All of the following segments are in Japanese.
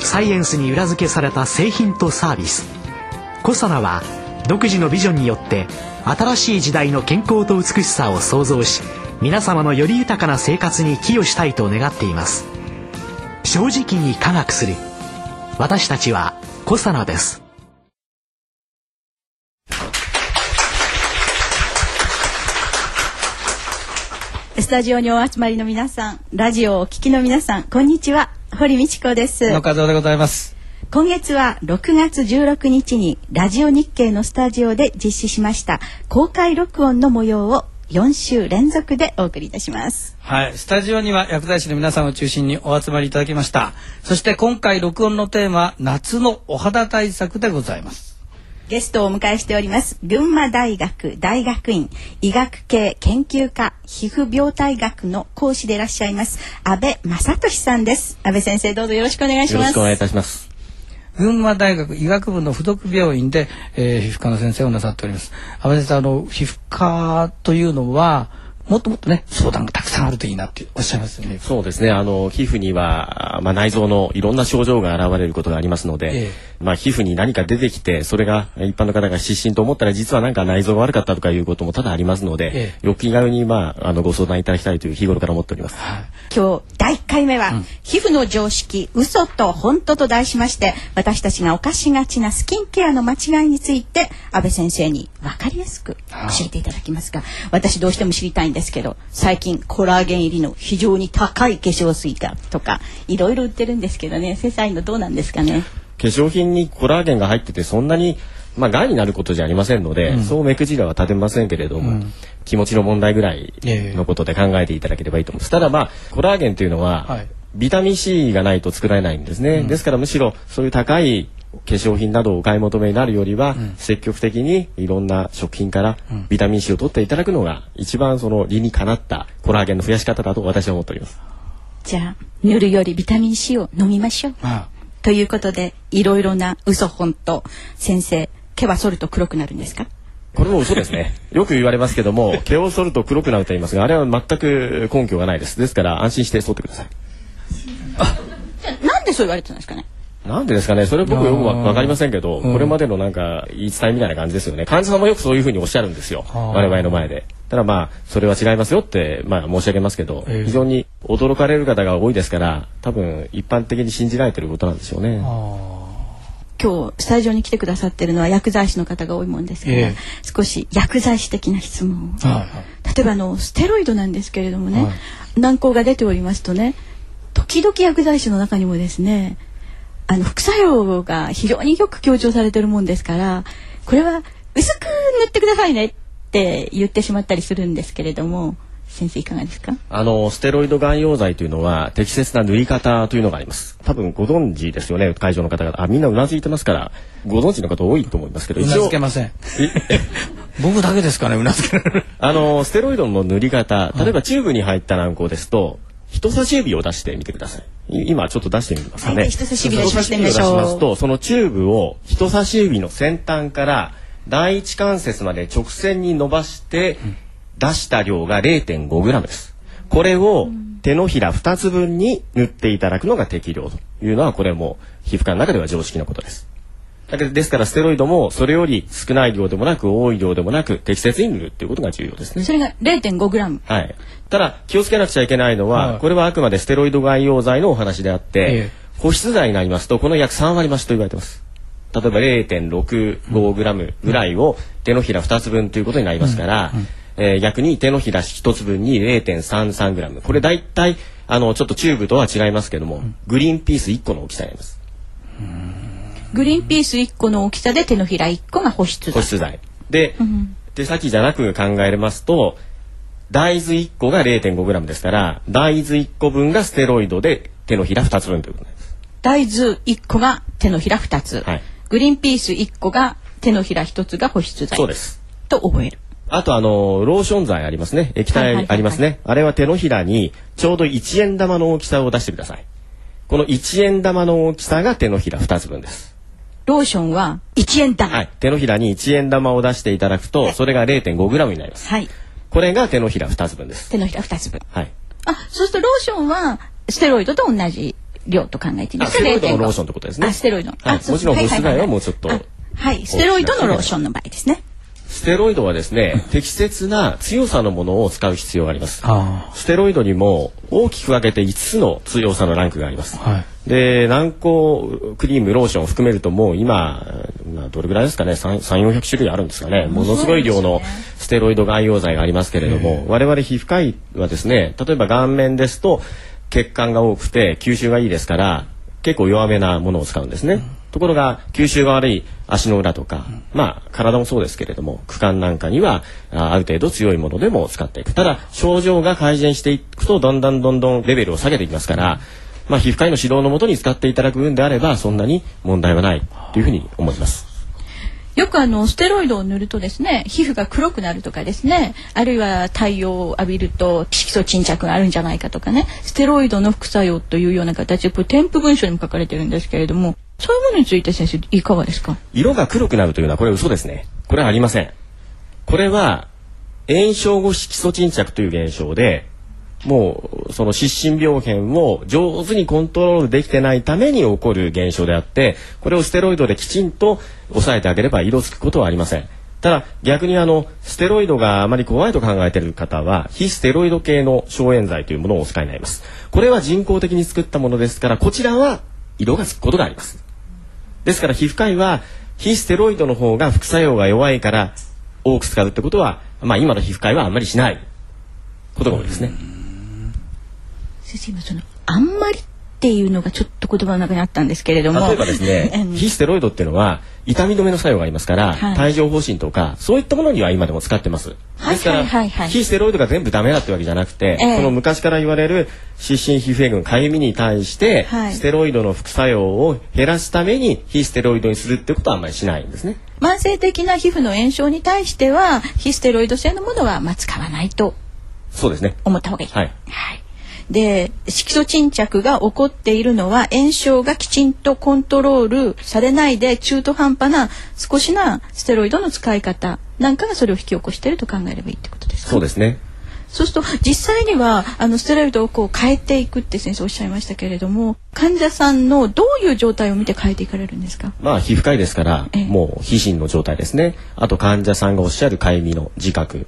サイエンスに裏付けされた製品とサービス。コサナは独自のビジョンによって新しい時代の健康と美しさを創造し皆様のより豊かな生活に寄与したいと願っています。正直に科学する。私たちはコサナです。スタジオにお集まりの皆さん、ラジオをお聞きの皆さん、こんにちは。堀道子です。野和夫でございます。今月は6月16日にラジオ日経のスタジオで実施しました公開録音の模様を4週連続でお送りいたします。はい、スタジオには薬剤師の皆さんを中心にお集まりいただきました。そして今回録音のテーマは夏のお肌対策でございます。ゲストをお迎えしております。群馬大学大学院医学系研究科皮膚病態学の講師でいらっしゃいます安倍正俊さんです。安倍先生どうぞよろしくお願いします。よろしくお願いいたします。群馬大学医学部の附属病院で、えー皮膚科の先生をなさっております。安倍先生、あの皮膚科というのはもっともっとね相談がたくさんあるといいなっておっしゃいますよね。そうですね。あの皮膚にはまあ内臓のいろんな症状が現れることがありますので、ええまあ皮膚に何か出てきてそれが一般の方が失神と思ったら実はなんか内臓が悪かったとかいうことも多々ありますので、えよく気軽にまああのご相談いただきたいという日頃から思っております。今日第1回目は、皮膚の常識嘘と本当と題しまして私たちが犯しがちなスキンケアの間違いについて安倍先生に分かりやすく教えていただきますが私どうしても知りたいんですけど最近コラーゲン入りの非常に高い化粧水がとかいろいろ売ってるんですけどね。先生のどうなんですかね。化粧品にコラーゲンが入っててそんなにまあ癌になることじゃありませんので、そう目くじらは立てませんけれども、気持ちの問題ぐらいのことで考えていただければいいと思います。ただまあコラーゲンというのは、はい。ビタミン C がないと作られないんですね。ですからむしろそういう高い化粧品などをお買い求めになるよりは、積極的にいろんな食品からビタミン C を取っていただくのが一番その理にかなったコラーゲンの増やし方だと私は思っております。じゃあ塗るよりビタミン C を飲みましょう。まあということでいろいろな嘘本と先生毛は剃ると黒くなるんですか？これも嘘ですね。よく言われますけども、毛を剃ると黒くなると言いますが、あれは全く根拠がないです。ですから安心して剃ってください。じゃあなんでそう言われてたんですかね？なんでですかね、それ僕よくわわかりませんけど、これまでのなんか言い伝えみたいな感じですよね。患者さんもよくそういうふうにおっしゃるんですよ。我々の前で。ただまあ、それは違いますよって、まあ申し上げますけど、ええ。非常に驚かれる方が多いですから、多分一般的に信じられてることなんでしょうね。今日スタジオに来てくださってるのは薬剤師の方が多いもんですから、ええ。少し薬剤師的な質問を、はいはい。例えばあのステロイドなんですけれどもね、はい。難航が出ておりますとね時々薬剤師の中にもですねあの副作用が非常によく強調されてるもんですからこれは薄く塗ってくださいねって言ってしまったりするんですけれども先生いかがですか？あの、ステロイド含用剤というのは適切な塗り方というのがあります。多分ご存知ですよね、会場の方々。あ、みんなうなずいてますから、ご存知の方多いと思いますけど、うなずけません。僕だけですかねうなずけられる。あの、ステロイドの塗り方、例えばチューブに入った軟膏ですと、人差し指を出してみてください。い今ちょっと出してみますかね。はい人差し指出しましてみましょう人差し指を出しますと、そのチューブを人差し指の先端から第一関節まで直線に伸ばして、出した量が 0.5g です。これを手のひら2つ分に塗っていただくのが適量というのは、これも皮膚科の中では常識のことです。だけどですからステロイドもそれより少ない量でもなく多い量でもなく適切に塗るっていうことが重要ですね。それが 0.5g はい。ただ気をつけなくちゃいけないのは、はいこれはあくまでステロイド含用剤のお話であって、ええ保湿剤になりますとこの約3割増しと言われてます。例えば 0.65g ぐらいを手のひら2つ分ということになりますから、えー逆に手のひら1つ分に 0.33g これ大体あのちょっとチューブとは違いますけども、グリーンピース1個の大きさになります。グリーンピース1個の大きさで手のひら1個が保湿だ保湿剤。で、手先じゃなく考えますと、大豆1個が 0.5g ですから、大豆1個分がステロイドで手のひら2つ分ということになります。大豆1個が手のひら2つ、はい。グリーンピース1個が手のひら1つが保湿剤。そうです。と覚える。あとあのローション剤ありますね。液はいはいはいはい。体ありますね、あれは手のひらにちょうど1円玉の大きさを出してください。この1円玉の大きさが手のひら2つ分ですローションは1円玉。はい。手のひらに1円玉を出していただくとそれが 0.5g になります。はい。これが手のひら2つ分です。手のひら2つ分。はい。あそうするとローションはステロイドと同じ量と考えていいんですか？あステロイドの0.5ローションってことですね。あステロイド。はい。もちろん保湿剤はもうちょっとはい。ステロイドのローションの場合ですねステロイドはですね適切な強さのものを使う必要があります。あステロイドにも大きく分けて5つの強さのランクがあります、はい。で軟膏クリームローションを含めるともう今まあどれぐらいですかね？3400種類あるんですかね？ものすごい量のステロイド外用剤がありますけれども我々皮膚科医はですね例えば顔面ですと血管が多くて吸収がいいですから結構弱めなものを使うんですね、ところが吸収が悪い足の裏とか、まあ体もそうですけれども区間なんかにはある程度強いものでも使っていくただ症状が改善していくとだんだんどんどんレベルを下げていきますから、まあ、皮膚科医の指導のもとに使っていただく分であればそんなに問題はないというふうに思います。よくあのステロイドを塗るとですね皮膚が黒くなるとかですねあるいは太陽を浴びると色素沈着があるんじゃないかとかねステロイドの副作用というような形でこれ添付文書にも書かれてるんですけれどもそういうものについて先生いかがですか？色が黒くなるというのはこれ嘘ですね。これはありません。これは炎症後色素沈着という現象でもうその失神病変を上手にコントロールできてないために起こる現象であってこれをステロイドできちんと抑えてあげれば色づくことはありません。ただ逆にあのステロイドがあまり怖いと考えている方は非ステロイド系の消炎剤というものをお使いになります。これは人工的に作ったものですからこちらは色がつくことがあります。ですから皮膚科医は非ステロイドの方が副作用が弱いから多く使うってことは、まあ、今の皮膚科医はあんまりしない。ことが多いですね。先生今そのあんまりっていうのがちょっと言葉の中にあったんですけれども。例えばですねうん 非ステロイドっていうのは痛み止めの作用がありますから、はい帯状疱疹とかそういったものには今でも使ってます。はいですから、非ステロイドが全部ダメだってわけじゃなくて、ええこの昔から言われる湿疹皮膚炎群かゆみに対して、はいステロイドの副作用を減らすために非ステロイドにするってことはあんまりしないんですね。慢性的な皮膚の炎症に対しては非ステロイド性のものはまあ使わないとそうですね。思った方がいい。はいはいで色素沈着が起こっているのは炎症がきちんとコントロールされないで中途半端な少しなステロイドの使い方なんかがそれを引き起こしていると考えればいいってことですか？そうですね。そうすると実際にはあのステロイドをこう変えていくって先生おっしゃいましたけれども患者さんのどういう状態を見て変えていかれるんですか？まあ皮膚科医ですから、ええもう皮疹の状態ですね。あと患者さんがおっしゃるかゆみの自覚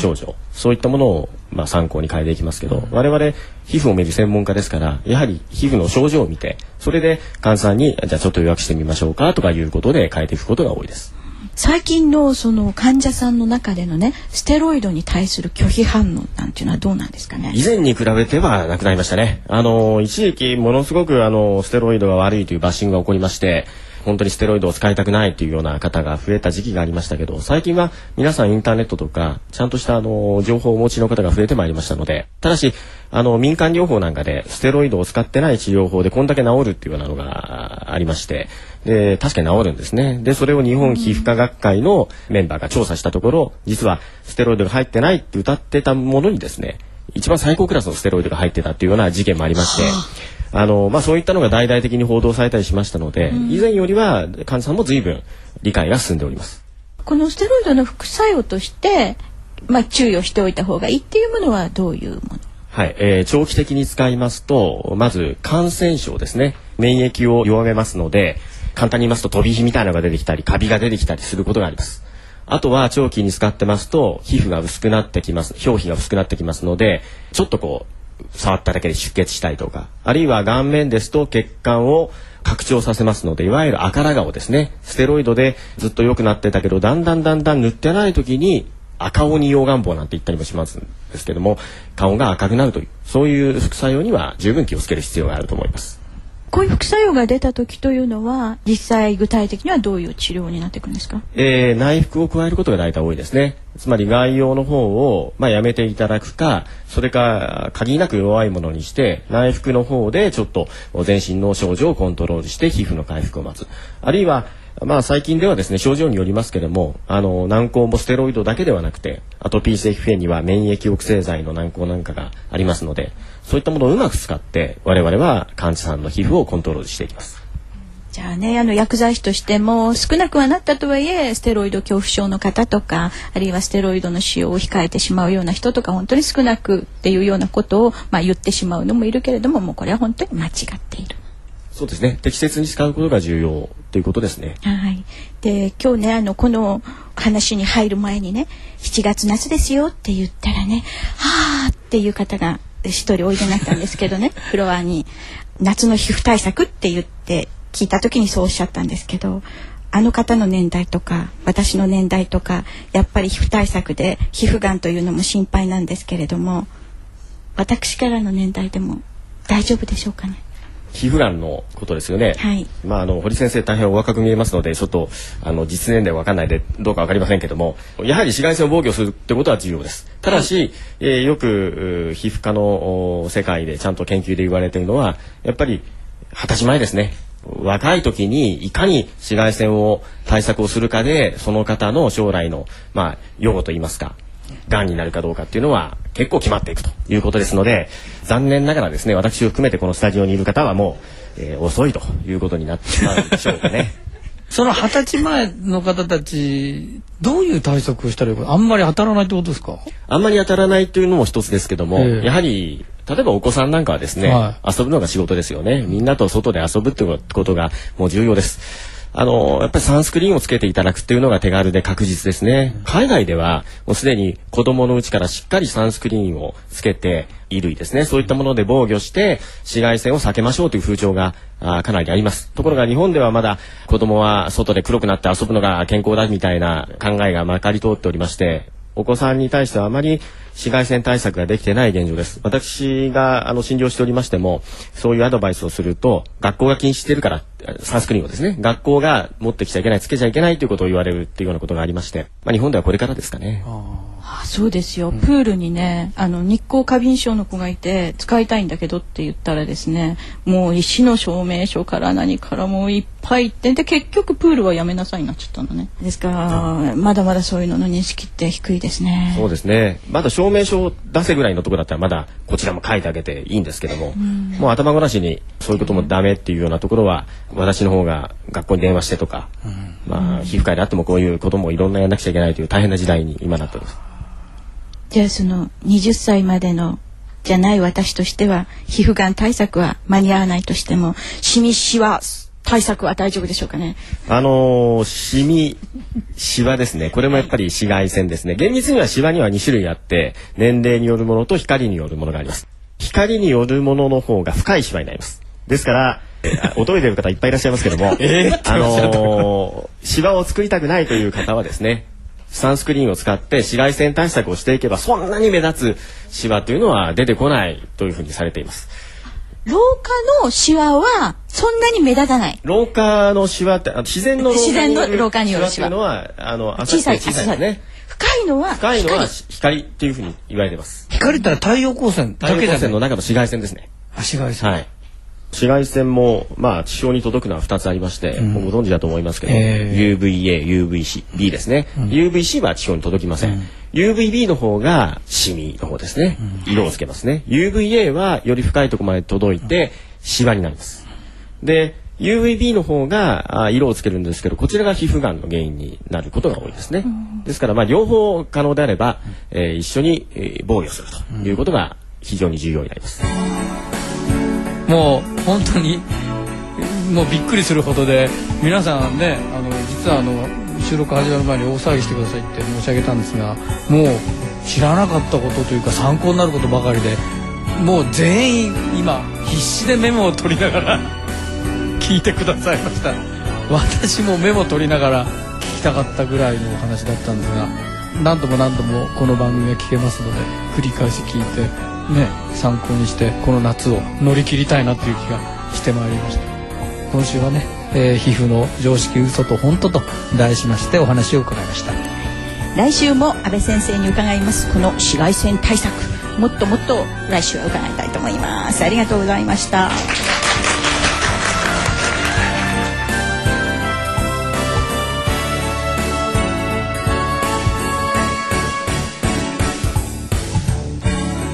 症状、そういったものをまあ参考に変えていきますけど、我々皮膚を見る専門家ですから、やはり皮膚の症状を見て、それで患者さんにじゃあちょっと予約してみましょうかとかいうことで変えていくことが多いです。最近のその患者さんの中でのねステロイドに対する拒否反応なんていうのはどうなんですかね？以前に比べてはなくなりましたね。あの一時期ものすごくあのステロイドが悪いというバッシングが起こりまして、本当にステロイドを使いたくないというような方が増えた時期がありましたけど、最近は皆さんインターネットとかちゃんとしたあの情報をお持ちの方が増えてまいりましたので、ただしあの民間療法なんかでステロイドを使ってない治療法でこんだけ治るっていうようなのがありまして、で確かに治るんですね。でそれを日本皮膚科学会のメンバーが調査したところ、実はステロイドが入ってないって歌ってたものにですね。一番最高クラスのステロイドが入ってたっていうような事件もありまして、あのまあ、そういったのが大々的に報道されたりしましたので、以前よりは患者さんも随分理解が進んでおります。このステロイドの副作用として、まあ、注意をしておいた方がいいっていうものはどういうもの？はい、えー長期的に使いますとまず感染症ですね。免疫を弱めますので簡単に言いますと飛び火みたいなのが出てきたりカビが出てきたりすることがあります。あとは長期に使ってますと皮膚が薄くなってきます表皮が薄くなってきますのでちょっとこう触っただけで出血したりとかあるいは顔面ですと血管を拡張させますのでいわゆる赤ら顔ですね。ステロイドでずっと良くなってたけどだんだんだんだん塗ってない時に赤鬼溶岩棒なんて言ったりもしますんですけども顔が赤くなるというそういう副作用には十分気をつける必要があると思います。こういう副作用が出た時というのは実際具体的にはどういう治療になっていくんですか？えー内服を加えることが大体多いですね。つまり外用の方を、まあ、やめていただくかそれか限りなく弱いものにして内服の方でちょっと全身の症状をコントロールして皮膚の回復を待つ。あるいはまあ最近ではですね症状によりますけれどもあの軟膏もステロイドだけではなくてアトピー性皮膚炎には免疫抑制剤の軟膏なんかがありますのでそういったものをうまく使って我々は患者さんの皮膚をコントロールしていきます。じゃあね、あの薬剤師としても少なくはなったとはいえ、ステロイド恐怖症の方とか、あるいはステロイドの使用を控えてしまうような人とか、本当に少なくっていうようなことを、まあ、言ってしまうのもいるけれども、もうこれは本当に間違っている。そうですね。適切に使うことが重要ということですね。はい。で、今日ね、あの、この話に入る前にね、7月夏ですよって言ったらね、はあっていう方が一人おいでになったんですけどね、フロアに。夏の皮膚対策って言って聞いた時にそうおっしゃったんですけどあの方の年代とか私の年代とかやっぱり皮膚対策で皮膚がんというのも心配なんですけれども私からの年代でも大丈夫でしょうかね？皮膚がんのことですよね。はい。まああの堀先生大変お若く見えますのでちょっとあの実年齢わかんないでどうかわかりませんけども、やはり紫外線を防御するってことは重要です。ただし、はい、えー、よく皮膚科の世界でちゃんと研究で言われているのはやっぱり二十歳前ですね。若い時にいかに紫外線を対策をするかでその方の将来のまあ予後といいますかがんになるかどうかっていうのは結構決まっていくということですので残念ながらですね私を含めてこのスタジオにいる方はもう、えー、遅いということになってしまうんでしょうかね。その二十歳前の方たちどういう対策をしたらいいかあんまり当たらないってことですか？あんまり当たらないというのも一つですけども、えー、やはり例えばお子さんなんかはですね、はい、遊ぶのが仕事ですよね。みんなと外で遊ぶってことがもう重要ですあのやっぱりサンスクリーンをつけていただくっていうのが手軽で確実ですね。海外ではもうすでに子供のうちからしっかりサンスクリーンをつけて衣類ですね。そういったもので防御して紫外線を避けましょうという風潮があかなりあります。ところが日本ではまだ子供は外で黒くなって遊ぶのが健康だみたいな考えがまかり通っておりましてお子さんに対してはあまり紫外線対策ができてない現状です。私があの診療しておりましても、そういうアドバイスをすると、学校が禁止してるから、サンスクリーンをですね、学校が持ってきちゃいけない、つけちゃいけないということを言われるっていうようなことがありまして、まあ、日本ではこれからですかね。あそうですよ、うん、プールにねあの日光過敏症の子がいて使いたいんだけどって言ったらですねもう石の証明書から何からもういっぱいってで結局プールはやめなさいになっちゃったのね。ですか。らまだまだそういうのの認識って低いですね。そうですね。まだ証明書を出せぐらいのところだったらまだこちらも書いてあげていいんですけども、うん、もう頭ごなしにそういうこともダメっていうようなところは私の方が学校に電話してとか、うん、まあ皮膚科医であってもこういうこともいろんなやんなくちゃいけないという大変な時代に今なっております。じゃあその20歳までのじゃない私としては皮膚がん対策は間に合わないとしてもシミシワ対策は大丈夫でしょうかね？あのー、シミ、シワですね。これもやっぱり紫外線ですね。厳密にはシワには2種類あって、年齢によるものと光によるものがあります。光によるものの方が深いシワになります。ですから、驚いてる方いっぱいいらっしゃいますけども、えー、あのー、シワを作りたくないという方はですね、サンスクリーンを使って紫外線対策をしていけばそんなに目立つシワというのは出てこないというふうにされています。老化のシワはそんなに目立たない。老化のシワって自然の自然の老化によるシワ。というのはあの小さい小さいですね。深いのは深いのは光っていうふうに言われてます。光ったら太陽光線太陽光線の中の紫外線ですね。紫外線。はい。紫外線も、まあ、地表に届くのは2つありまして、うん、ご存知だと思いますけど、UVA、UVB ですね、うん、UVC は地表に届きません。うん、UVB の方がシミの方ですね。色をつけますね。UVA はより深いところまで届いて、シワになります。で、UVB の方が色をつけるんですけどこちらが皮膚がんの原因になることが多いですね。ですからまあ両方可能であれば、えー、一緒に、えー、防御するということが非常に重要になります。もう本当にもうびっくりするほどで皆さんねあの実はあの収録始まる前に大騒ぎしてくださいって申し上げたんですがもう知らなかったことというか参考になることばかりでもう全員今必死でメモを取りながら聞いてくださいました。私もメモ取りながら聞きたかったぐらいのお話だったんですが何度も何度もこの番組が聞けますので繰り返し聞いてね参考にしてこの夏を乗り切りたいなという気がしてまいりました。今週はね、えー、皮膚の常識嘘と本当と題しましてお話を伺いました。来週も安倍先生に伺います。この紫外線対策もっともっと来週は伺いたいと思います。ありがとうございました。